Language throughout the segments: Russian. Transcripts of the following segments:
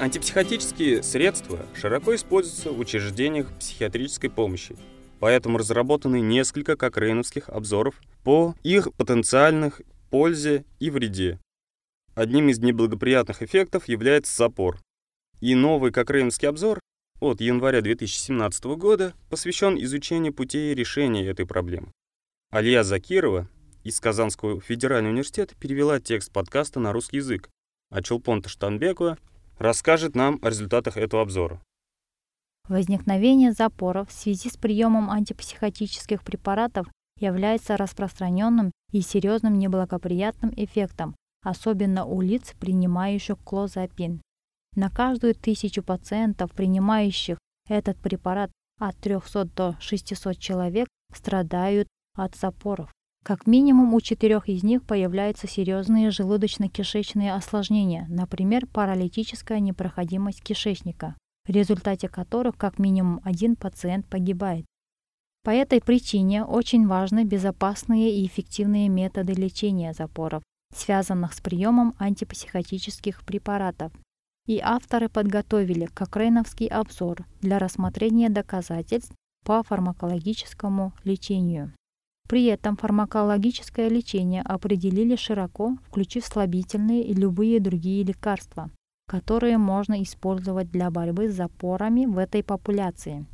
Антипсихотические средства широко используются в учреждениях психиатрической помощи, поэтому разработаны несколько кокрейновских обзоров по их потенциальных пользе и вреде. Одним из неблагоприятных эффектов является запор. И новый кокрейновский обзор от января 2017 года посвящен изучению путей решения этой проблемы. Алия Закирова из Казанского федерального университета перевела текст подкаста на русский язык, а Чулпон Таштанбекова расскажет нам о результатах этого обзора. Возникновение запоров в связи с приемом антипсихотических препаратов является распространенным и серьезным неблагоприятным эффектом, особенно у лиц, принимающих клозапин. На каждую тысячу пациентов, принимающих этот препарат от 300 до 600 человек, страдают от запоров. Как минимум у четырех из них появляются серьезные желудочно-кишечные осложнения, например, паралитическая непроходимость кишечника, в результате которых как минимум один пациент погибает. По этой причине очень важны безопасные и эффективные методы лечения запоров, связанных с приемом антипсихотических препаратов. И авторы подготовили Кокрейновский обзор для рассмотрения доказательств по фармакологическому лечению. При этом фармакологическое лечение определили широко, включив слабительные и любые другие лекарства, которые можно использовать для борьбы с запорами в этой популяции.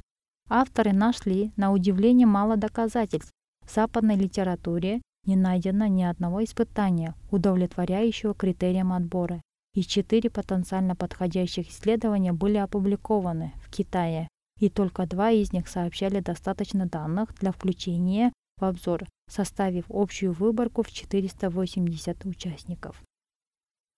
Авторы нашли, на удивление, мало доказательств. В западной литературе не найдено ни одного испытания, удовлетворяющего критериям отбора, и четыре потенциально подходящих исследования были опубликованы в Китае, и только два из них сообщали достаточно данных для включения в обзор, составив общую выборку в 480 участников.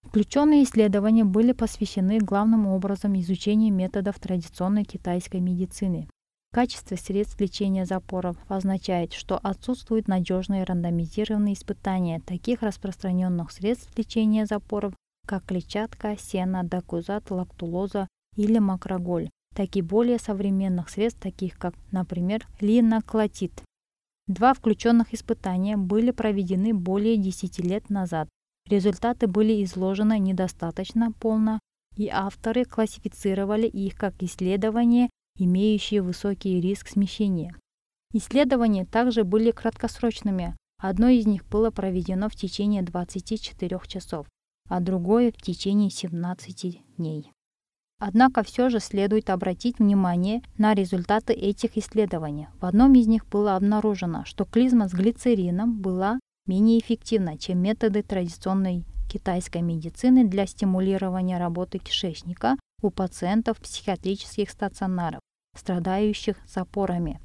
Включенные исследования были посвящены главным образом изучению методов традиционной китайской медицины. Качество средств лечения запоров означает, что отсутствуют надежные рандомизированные испытания таких распространенных средств лечения запоров, как клетчатка, сено, докузат, лактулоза или макроголь, так и более современных средств, таких как, например, линоклотид. Два включенных испытания были проведены более 10 лет назад. Результаты были изложены недостаточно полно, и авторы классифицировали их как исследования, имеющие высокий риск смещения. Исследования также были краткосрочными. Одно из них было проведено в течение 24 часов, а другое в течение 17 дней. Однако все же следует обратить внимание на результаты этих исследований. В одном из них было обнаружено, что клизма с глицерином была менее эффективна, чем методы традиционной китайской медицины для стимулирования работы кишечника у пациентов психиатрических стационаров, страдающих запорами.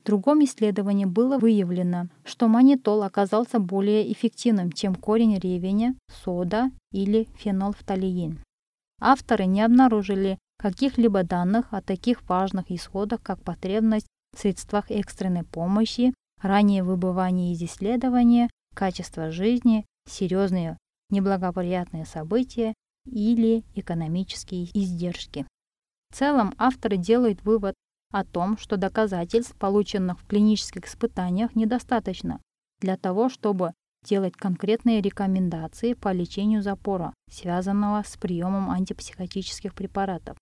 В другом исследовании было выявлено, что манитол оказался более эффективным, чем корень ревеня, сода или фенолфталиин. Авторы не обнаружили каких-либо данных о таких важных исходах, как потребность в средствах экстренной помощи, раннее выбывание из исследования, качество жизни, серьезные неблагоприятные события или экономические издержки. В целом авторы делают вывод о том, что доказательств, полученных в клинических испытаниях, недостаточно для того, чтобы делать конкретные рекомендации по лечению запора, связанного с приемом антипсихотических препаратов.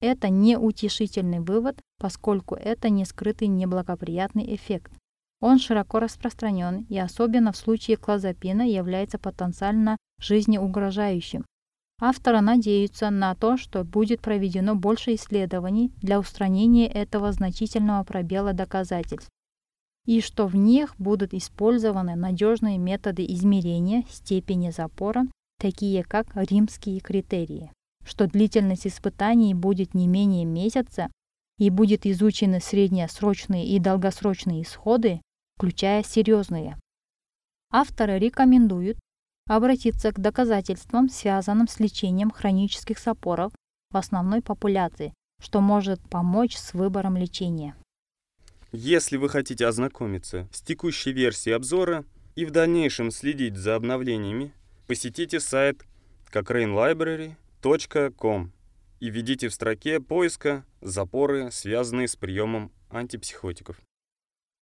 Это не утешительный вывод, поскольку это не скрытый неблагоприятный эффект. Он широко распространен и особенно в случае клозапина является потенциально жизнеугрожающим. Авторы надеются на то, что будет проведено больше исследований для устранения этого значительного пробела доказательств и что в них будут использованы надежные методы измерения степени запора, такие как римские критерии, что длительность испытаний будет не менее месяца и будет изучены среднесрочные и долгосрочные исходы, включая серьезные. Авторы рекомендуют обратиться к доказательствам, связанным с лечением хронических запоров в основной популяции, что может помочь с выбором лечения. Если вы хотите ознакомиться с текущей версией обзора и в дальнейшем следить за обновлениями, посетите сайт cochranelibrary.com и введите в строке поиска запоры, связанные с приемом антипсихотиков.